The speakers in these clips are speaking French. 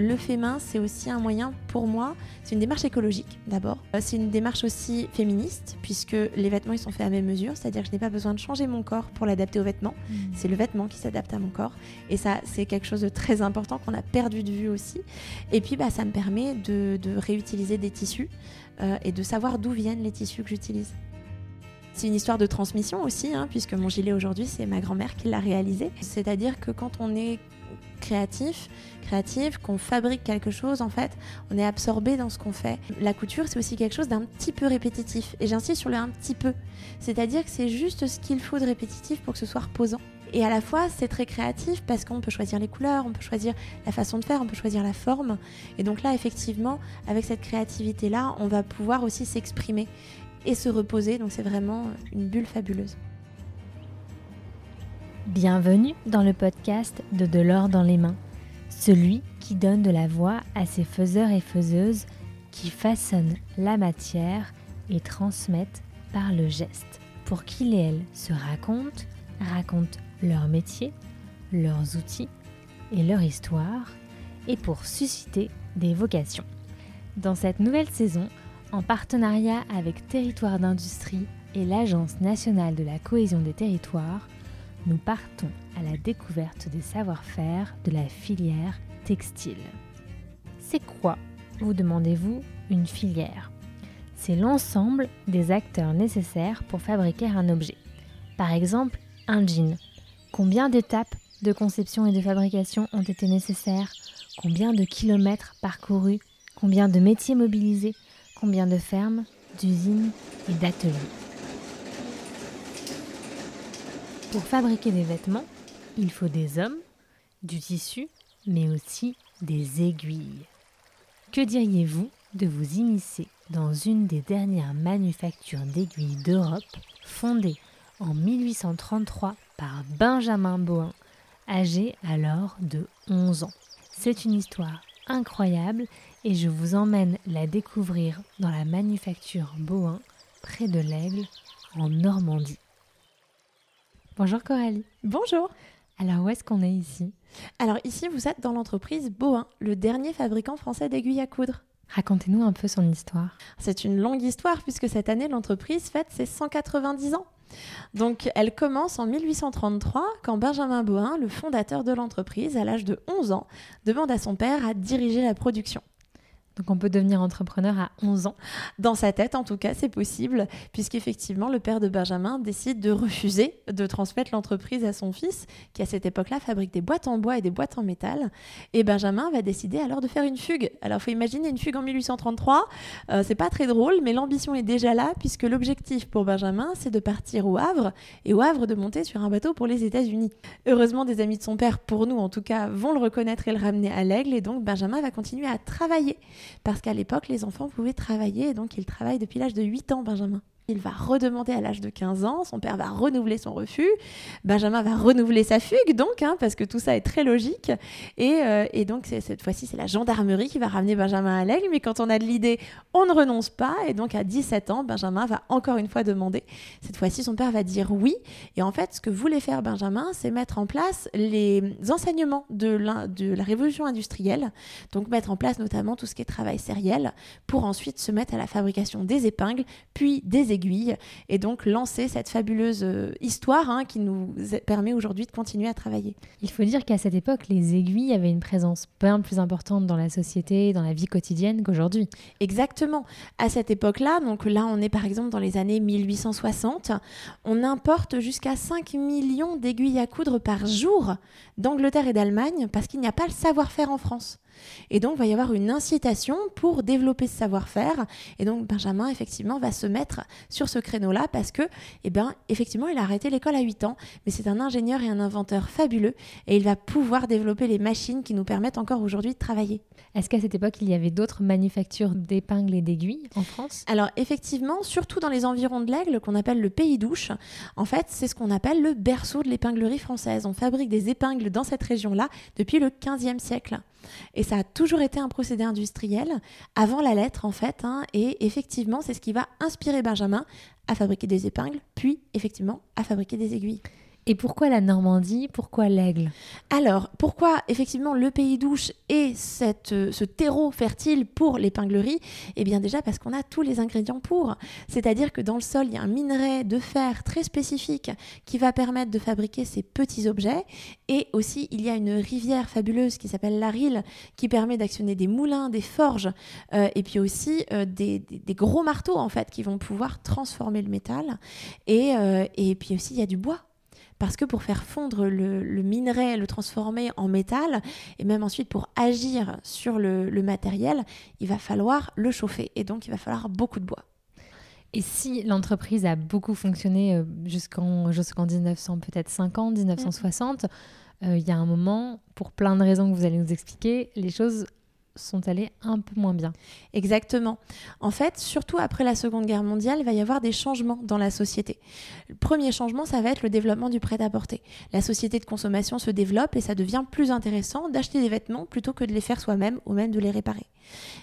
le fait main, c'est aussi un moyen pour moi, c'est une démarche écologique d'abord. Euh, c'est une démarche aussi féministe, puisque les vêtements ils sont faits à mes mesures, c'est-à-dire que je n'ai pas besoin de changer mon corps pour l'adapter aux vêtements. Mmh. C'est le vêtement qui s'adapte à mon corps. Et ça, c'est quelque chose de très important qu'on a perdu de vue aussi. Et puis, bah, ça me permet de, réutiliser des tissus euh, et de savoir d'où viennent les tissus que j'utilise. C'est une histoire de transmission aussi, hein, puisque mon gilet aujourd'hui, c'est ma grand-mère qui l'a réalisé. C'est-à-dire que quand on est créatif, créative, qu'on fabrique quelque chose, en fait, on est absorbé dans ce qu'on fait. La couture, c'est aussi quelque chose d'un petit peu répétitif. Et j'insiste sur le un petit peu. C'est-à-dire que c'est juste ce qu'il faut de répétitif pour que ce soit reposant. Et à la fois, c'est très créatif parce qu'on peut choisir les couleurs, on peut choisir la façon de faire, on peut choisir la forme. Et donc là, effectivement, avec cette créativité-là, on va pouvoir aussi s'exprimer et se reposer. Donc c'est vraiment une bulle fabuleuse. Bienvenue dans le podcast de De l'or dans les mains, celui qui donne de la voix à ces faiseurs et faiseuses qui façonnent la matière et transmettent par le geste, pour qu'ils et elles se racontent, racontent leur métier, leurs outils et leur histoire, et pour susciter des vocations. Dans cette nouvelle saison, en partenariat avec Territoire d'Industrie et l'Agence nationale de la cohésion des territoires, nous partons à la découverte des savoir-faire de la filière textile. C'est quoi, vous demandez-vous, une filière? C'est l'ensemble des acteurs nécessaires pour fabriquer un objet. Par exemple, un jean. Combien d'étapes de conception et de fabrication ont été nécessaires? Combien de kilomètres parcourus? Combien de métiers mobilisés? Combien de fermes, d'usines et d'ateliers Pour fabriquer des vêtements, il faut des hommes, du tissu, mais aussi des aiguilles. Que diriez-vous de vous immiscer dans une des dernières manufactures d'aiguilles d'Europe, fondée en 1833 par Benjamin Bohin, âgé alors de 11 ans? C'est une histoire incroyable et je vous emmène la découvrir dans la manufacture Bohin, près de l'Aigle, en Normandie. Bonjour Coralie. Bonjour. Alors où est-ce qu'on est ici? Alors ici, vous êtes dans l'entreprise Bohin, le dernier fabricant français d'aiguilles à coudre. Racontez-nous un peu son histoire. C'est une longue histoire puisque cette année, l'entreprise fête ses 190 ans. Donc elle commence en 1833 quand Benjamin Bohin, le fondateur de l'entreprise, à l'âge de 11 ans, demande à son père à diriger la production. Donc on peut devenir entrepreneur à 11 ans. Dans sa tête, en tout cas, c'est possible, puisqu'effectivement, le père de Benjamin décide de refuser de transmettre l'entreprise à son fils, qui à cette époque-là fabrique des boîtes en bois et des boîtes en métal. Et Benjamin va décider alors de faire une fugue. Alors faut imaginer une fugue en 1833, euh, c'est pas très drôle, mais l'ambition est déjà là, puisque l'objectif pour Benjamin, c'est de partir au Havre, et au Havre de monter sur un bateau pour les États-Unis. Heureusement, des amis de son père, pour nous en tout cas, vont le reconnaître et le ramener à l'aigle, et donc Benjamin va continuer à travailler parce qu'à l'époque, les enfants pouvaient travailler, et donc il travaille depuis l'âge de 8 ans, Benjamin. Il va redemander à l'âge de 15 ans, son père va renouveler son refus, Benjamin va renouveler sa fugue, donc, hein, parce que tout ça est très logique. Et, euh, donc, cette fois-ci, c'est la gendarmerie qui va ramener Benjamin à l'aigle, mais quand on a de l'idée, on ne renonce pas. Et donc, à 17 ans, Benjamin va encore une fois demander. Cette fois-ci, son père va dire oui. Et en fait, ce que voulait faire Benjamin, c'est mettre en place les enseignements de la, de la révolution industrielle, donc mettre en place notamment tout ce qui est travail sériel, pour ensuite se mettre à la fabrication des épingles, puis des aiguilles et donc lancer cette fabuleuse euh, histoire hein, qui nous permet aujourd'hui de continuer à travailler. Il faut dire qu'à cette époque, les aiguilles avaient une présence bien plus importante dans la société, dans la vie quotidienne qu'aujourd'hui. Exactement. À cette époque-là, donc là on est par exemple dans les années 1860, on importe jusqu'à 5 millions d'aiguilles à coudre par jour d'Angleterre et d'Allemagne parce qu'il n'y a pas le savoir-faire en France. Et donc, il va y avoir une incitation pour développer ce savoir-faire. Et donc, Benjamin, effectivement, va se mettre sur ce créneau-là parce que, eh ben, effectivement, il a arrêté l'école à 8 ans, mais c'est un ingénieur et un inventeur fabuleux et il va pouvoir développer les machines qui nous permettent encore aujourd'hui de travailler. Est-ce qu'à cette époque, il y avait d'autres manufactures d'épingles et d'aiguilles en France? Alors, effectivement, surtout dans les environs de l'Aigle, qu'on appelle le pays d'Ouche, en fait, c'est ce qu'on appelle le berceau de l'épinglerie française. On fabrique des épingles dans cette région-là depuis le 15e siècle. Et ça a toujours été un procédé industriel avant la lettre en fait. Hein, et effectivement, c'est ce qui va inspirer Benjamin à fabriquer des épingles, puis effectivement à fabriquer des aiguilles. Et pourquoi la Normandie Pourquoi l'aigle? Alors, pourquoi effectivement le pays douche cette, euh, ce terreau fertile pour l'épinglerie? Eh bien déjà parce qu'on a tous les ingrédients pour. C'est-à-dire que dans le sol, il y a un minerai de fer très spécifique qui va permettre de fabriquer ces petits objets. Et aussi, il y a une rivière fabuleuse qui s'appelle l'Aril qui permet d'actionner des moulins, des forges, euh, et puis aussi euh, des, gros marteaux en fait qui vont pouvoir transformer le métal. Et, et puis aussi, il y a du bois. Parce que pour faire fondre le, le minerai, le transformer en métal, et même ensuite pour agir sur le, le matériel, il va falloir le chauffer. Et donc, il va falloir beaucoup de bois. Et si l'entreprise a beaucoup fonctionné euh, jusqu'en jusqu'en 1900, peut-être 50, 1960, euh, il y a un moment, pour plein de raisons que vous allez nous expliquer, les choses sont allées un peu moins bien. Exactement. En fait, surtout après la Seconde Guerre mondiale, il va y avoir des changements dans la société. Le premier changement, ça va être le développement du prêt-à-porter. La société de consommation se développe et ça devient plus intéressant d'acheter des vêtements plutôt que de les faire soi-même ou même de les réparer.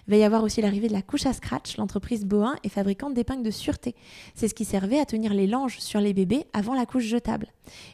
Il va y avoir aussi l'arrivée de la couche à scratch. L'entreprise Bohin est fabricante d'épingles de sûreté. C'est ce qui servait à tenir les langes sur les bébés avant la couche jetable.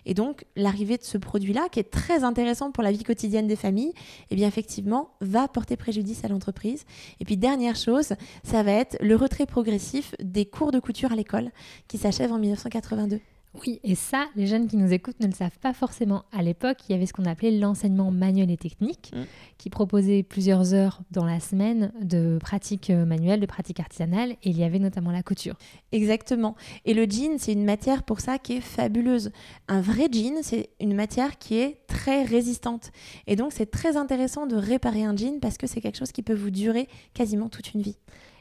Et donc, l'arrivée de ce produit-là, qui est très intéressant pour la vie quotidienne des familles, eh bien, effectivement, va porter préjudice à l'entreprise. Et puis, dernière chose, ça va être le retrait progressif des cours de couture à l'école, qui s'achève en 1982. Oui, et ça, les jeunes qui nous écoutent ne le savent pas forcément. À l'époque, il y avait ce qu'on appelait l'enseignement manuel et technique, Mm. qui proposait plusieurs heures dans la semaine de pratiques euh, manuelles, de pratiques artisanales, et il y avait notamment la couture. Exactement. Et le jean, c'est une matière pour ça qui est fabuleuse. Un vrai jean, c'est une matière qui est très résistante. Et donc, c'est très intéressant de réparer un jean parce que c'est quelque chose qui peut vous durer quasiment toute une vie.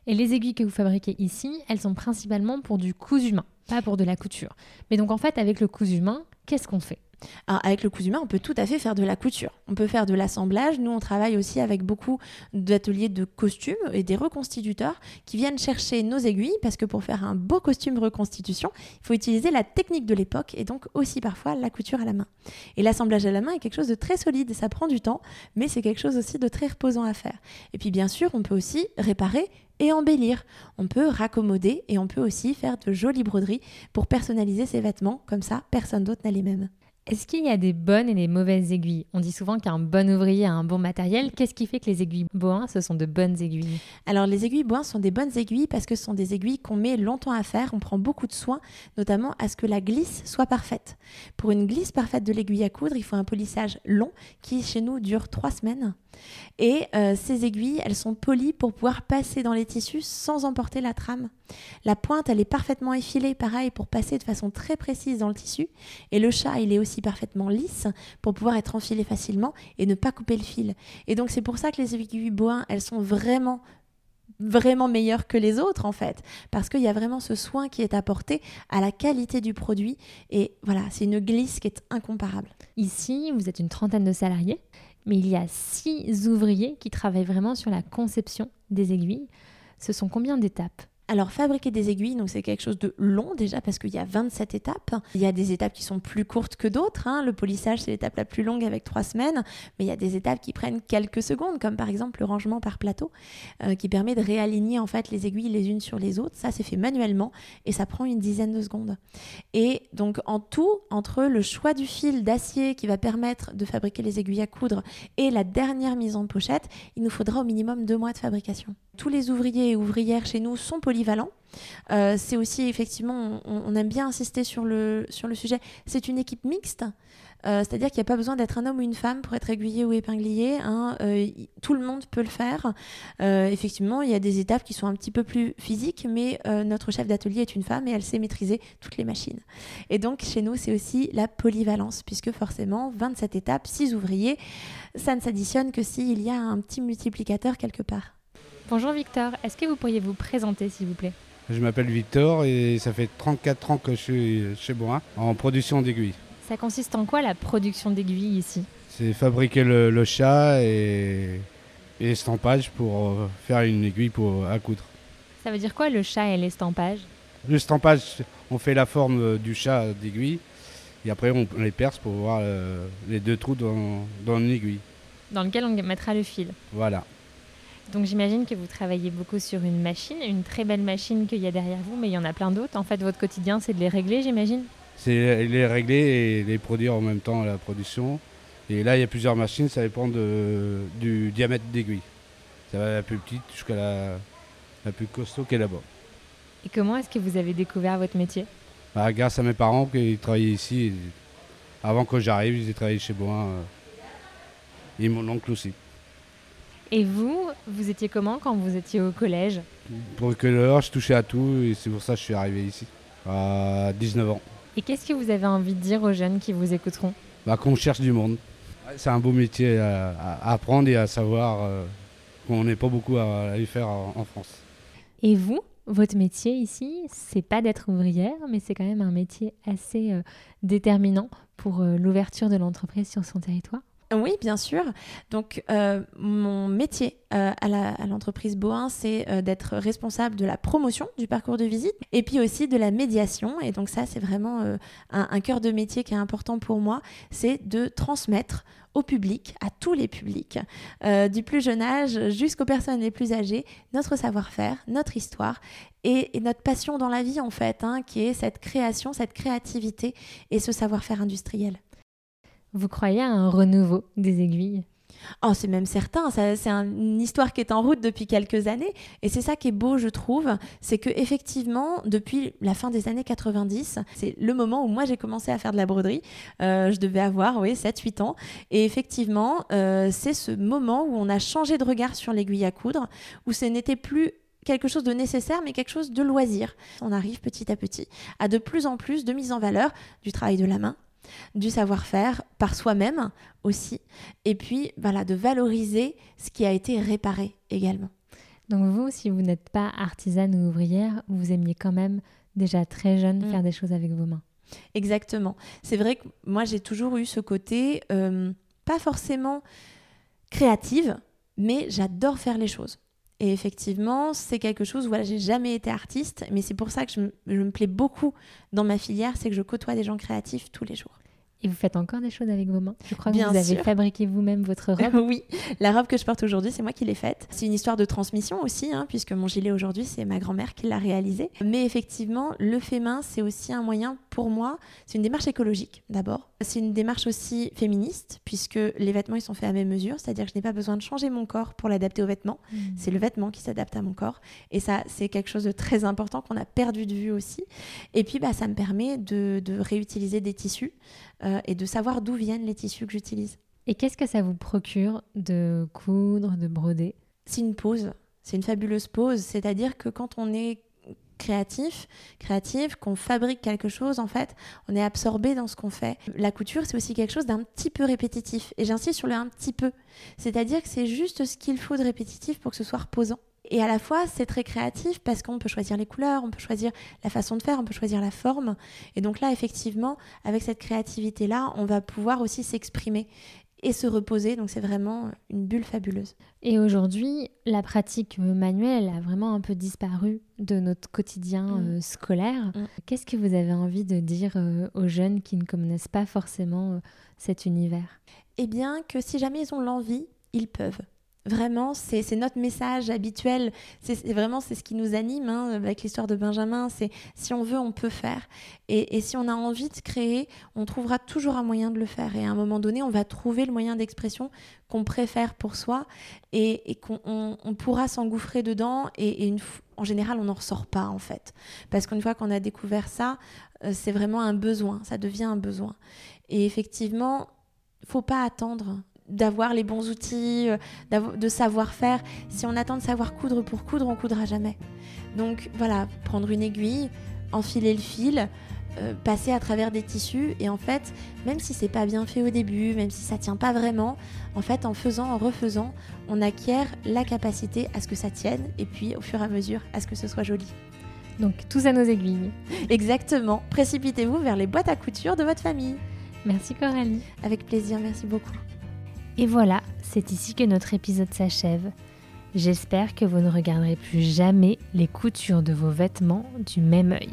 Et les aiguilles que vous fabriquez ici, elles sont principalement pour du cousu humain, pas pour de la couture. Mais donc en fait, avec le cousu humain, qu'est-ce qu'on fait? Alors, avec le cousu humain, on peut tout à fait faire de la couture. On peut faire de l'assemblage. Nous, on travaille aussi avec beaucoup d'ateliers de costumes et des reconstituteurs qui viennent chercher nos aiguilles parce que pour faire un beau costume reconstitution, il faut utiliser la technique de l'époque et donc aussi parfois la couture à la main. Et l'assemblage à la main est quelque chose de très solide et ça prend du temps, mais c'est quelque chose aussi de très reposant à faire. Et puis bien sûr, on peut aussi réparer et embellir. On peut raccommoder et on peut aussi faire de jolies broderies pour personnaliser ses vêtements. Comme ça, personne d'autre n'a les mêmes. Est-ce qu'il y a des bonnes et des mauvaises aiguilles? On dit souvent qu'un bon ouvrier a un bon matériel. Qu'est-ce qui fait que les aiguilles Bohin, ce sont de bonnes aiguilles? Alors les aiguilles Bohin sont des bonnes aiguilles parce que ce sont des aiguilles qu'on met longtemps à faire. On prend beaucoup de soin, notamment à ce que la glisse soit parfaite. Pour une glisse parfaite de l'aiguille à coudre, il faut un polissage long qui chez nous dure trois semaines. Et euh, ces aiguilles, elles sont polies pour pouvoir passer dans les tissus sans emporter la trame. La pointe, elle est parfaitement effilée, pareil, pour passer de façon très précise dans le tissu. Et le chat, il est aussi parfaitement lisse pour pouvoir être enfilé facilement et ne pas couper le fil. Et donc c'est pour ça que les aiguilles Bohin, elles sont vraiment vraiment meilleures que les autres en fait parce qu'il y a vraiment ce soin qui est apporté à la qualité du produit et voilà c'est une glisse qui est incomparable Ici, vous êtes une trentaine de salariés, mais il y a six ouvriers qui travaillent vraiment sur la conception des aiguilles. Ce sont combien d'étapes? Alors, fabriquer des aiguilles, donc c'est quelque chose de long déjà parce qu'il y a 27 étapes. Il y a des étapes qui sont plus courtes que d'autres. hein. Le polissage, c'est l'étape la plus longue avec trois semaines. Mais il y a des étapes qui prennent quelques secondes, comme par exemple le rangement par plateau, euh, qui permet de réaligner en fait les aiguilles les unes sur les autres. Ça, c'est fait manuellement et ça prend une dizaine de secondes. Et donc, en tout, entre le choix du fil d'acier qui va permettre de fabriquer les aiguilles à coudre et la dernière mise en pochette, il nous faudra au minimum deux mois de fabrication. Tous les ouvriers et ouvrières chez nous sont polyvalents. Euh, c'est aussi effectivement, on, aime bien insister sur le, sur le sujet, c'est une équipe mixte. Euh, C'est-à-dire qu'il n'y a pas besoin d'être un homme ou une femme pour être aiguillé ou épinglier. hein. Euh, tout le monde peut le faire. Effectivement, il y a des étapes qui sont un petit peu plus physiques, mais notre chef d'atelier est une femme et elle sait maîtriser toutes les machines. Et donc, chez nous, c'est aussi la polyvalence, puisque forcément, 27 étapes, 6 ouvriers, ça ne s'additionne que s'il y a un petit multiplicateur quelque part. Bonjour Victor, est-ce que vous pourriez vous présenter s'il vous plaît? Je m'appelle Victor et ça fait 34 ans que je suis chez Boin en production d'aiguilles. Ça consiste en quoi la production d'aiguilles ici? C'est fabriquer le, le chat et, et l'estampage pour euh, faire une aiguille pour, à coudre. Ça veut dire quoi le chat et l'estampage? Le stampage, on fait la forme euh, du chat d'aiguille et après on les perce pour voir euh, les deux trous dans, dans une aiguille. Dans lequel on mettra le fil. Voilà. Donc j'imagine que vous travaillez beaucoup sur une machine, une très belle machine qu'il y a derrière vous, mais il y en a plein d'autres. En fait, votre quotidien, c'est de les régler, j'imagine? C'est les régler et les produire en même temps à la production. Et là, il y a plusieurs machines, ça dépend de, du diamètre d'aiguille. Ça va de la plus petite jusqu'à la, la plus costaud qui est là-bas. Et comment est-ce que vous avez découvert votre métier? Bah, Grâce à mes parents qui travaillaient ici. Avant que j'arrive, ils travaillé chez moi. Et mon oncle aussi. Et vous, vous étiez comment quand vous étiez au collège Pour que l'heure, je touchais à tout et c'est pour ça que je suis arrivé ici, à 19 ans. Et qu'est-ce que vous avez envie de dire aux jeunes qui vous écouteront bah, Qu'on cherche du monde. C'est un beau métier à, apprendre et à savoir euh, qu'on n'est pas beaucoup à, aller faire en, France. Et vous, votre métier ici, c'est pas d'être ouvrière, mais c'est quand même un métier assez euh, déterminant pour euh, l'ouverture de l'entreprise sur son territoire oui, bien sûr. Donc, euh, mon métier euh, à l'entreprise Boin, c'est euh, d'être responsable de la promotion du parcours de visite et puis aussi de la médiation. Et donc, ça, c'est vraiment un, cœur de métier qui est important pour moi. C'est de transmettre au public, à tous les publics, du plus jeune âge jusqu'aux personnes les plus âgées, notre savoir-faire, notre histoire et, notre passion dans la vie, en fait, hein, qui est cette création, cette créativité et ce savoir-faire industriel. Vous croyez à un renouveau des aiguilles? Oh, c'est même certain, c'est une histoire qui est en route depuis quelques années et c'est ça qui est beau je trouve, c'est que effectivement depuis la fin des années 90, c'est le moment où moi j'ai commencé à faire de la broderie, euh, je devais avoir oui 7-8 ans et effectivement euh, c'est ce moment où on a changé de regard sur l'aiguille à coudre, où ce n'était plus quelque chose de nécessaire, mais quelque chose de loisir. On arrive petit à petit à de plus en plus de mise en valeur du travail de la main, du savoir-faire par soi-même aussi, et puis voilà, de valoriser ce qui a été réparé également. Donc vous, si vous n'êtes pas artisane ou ouvrière, vous aimiez quand même déjà très jeune mm. faire des choses avec vos mains. Exactement. C'est vrai que moi j'ai toujours eu ce côté, euh, pas forcément créative, mais j'adore faire les choses. Et effectivement, c'est quelque chose, voilà, j'ai jamais été artiste, mais c'est pour ça que je, je me plais beaucoup dans ma filière, c'est que je côtoie des gens créatifs tous les jours. Et vous faites encore des choses avec vos mains Je crois que vous avez fabriqué vous-même votre robe. oui, la robe que je porte aujourd'hui, c'est moi qui l'ai faite. C'est une histoire de transmission aussi, hein, puisque mon gilet aujourd'hui, c'est ma grand-mère qui l'a réalisé. Mais effectivement, le fait main, c'est aussi un moyen pour moi. C'est une démarche écologique d'abord. C'est une démarche aussi féministe, puisque les vêtements, ils sont faits à mes mesures. C'est-à-dire que je n'ai pas besoin de changer mon corps pour l'adapter aux vêtements. Mmh. C'est le vêtement qui s'adapte à mon corps. Et ça, c'est quelque chose de très important qu'on a perdu de vue aussi. Et puis, bah, ça me permet de, de réutiliser des tissus. Euh, et de savoir d'où viennent les tissus que j'utilise. Et qu'est-ce que ça vous procure de coudre, de broder? C'est une pause, c'est une fabuleuse pause. C'est-à-dire que quand on est créatif, créative, qu'on fabrique quelque chose, en fait, on est absorbé dans ce qu'on fait. La couture, c'est aussi quelque chose d'un petit peu répétitif. Et j'insiste sur le un petit peu. C'est-à-dire que c'est juste ce qu'il faut de répétitif pour que ce soit reposant. Et à la fois, c'est très créatif parce qu'on peut choisir les couleurs, on peut choisir la façon de faire, on peut choisir la forme. Et donc là, effectivement, avec cette créativité-là, on va pouvoir aussi s'exprimer et se reposer. Donc c'est vraiment une bulle fabuleuse. Et aujourd'hui, la pratique manuelle a vraiment un peu disparu de notre quotidien mm. euh, scolaire. Mm. Qu'est-ce que vous avez envie de dire euh, aux jeunes qui ne connaissent pas forcément euh, cet univers? Eh bien que si jamais ils ont l'envie, ils peuvent. Vraiment, c'est notre message habituel. C'est vraiment c'est ce qui nous anime hein, avec l'histoire de Benjamin. C'est si on veut, on peut faire. Et, si on a envie de créer, on trouvera toujours un moyen de le faire. Et à un moment donné, on va trouver le moyen d'expression qu'on préfère pour soi et, qu'on pourra s'engouffrer dedans. Et, en général, on n'en ressort pas en fait, parce qu'une fois qu'on a découvert ça, euh, c'est vraiment un besoin. Ça devient un besoin. Et effectivement, faut pas attendre d'avoir les bons outils, euh, de savoir faire. Si on attend de savoir coudre pour coudre, on coudra jamais. Donc voilà, prendre une aiguille, enfiler le fil, euh, passer à travers des tissus et en fait, même si c'est pas bien fait au début, même si ça tient pas vraiment, en fait, en faisant, en refaisant, on acquiert la capacité à ce que ça tienne et puis au fur et à mesure à ce que ce soit joli. Donc tous à nos aiguilles. Exactement. Précipitez-vous vers les boîtes à couture de votre famille. Merci Coralie. Avec plaisir, merci beaucoup. Et voilà, c'est ici que notre épisode s'achève. J'espère que vous ne regarderez plus jamais les coutures de vos vêtements du même œil.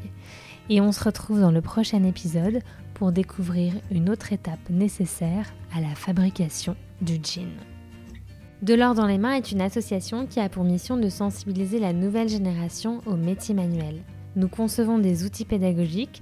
Et on se retrouve dans le prochain épisode pour découvrir une autre étape nécessaire à la fabrication du jean. De l'or dans les mains est une association qui a pour mission de sensibiliser la nouvelle génération aux métiers manuels. Nous concevons des outils pédagogiques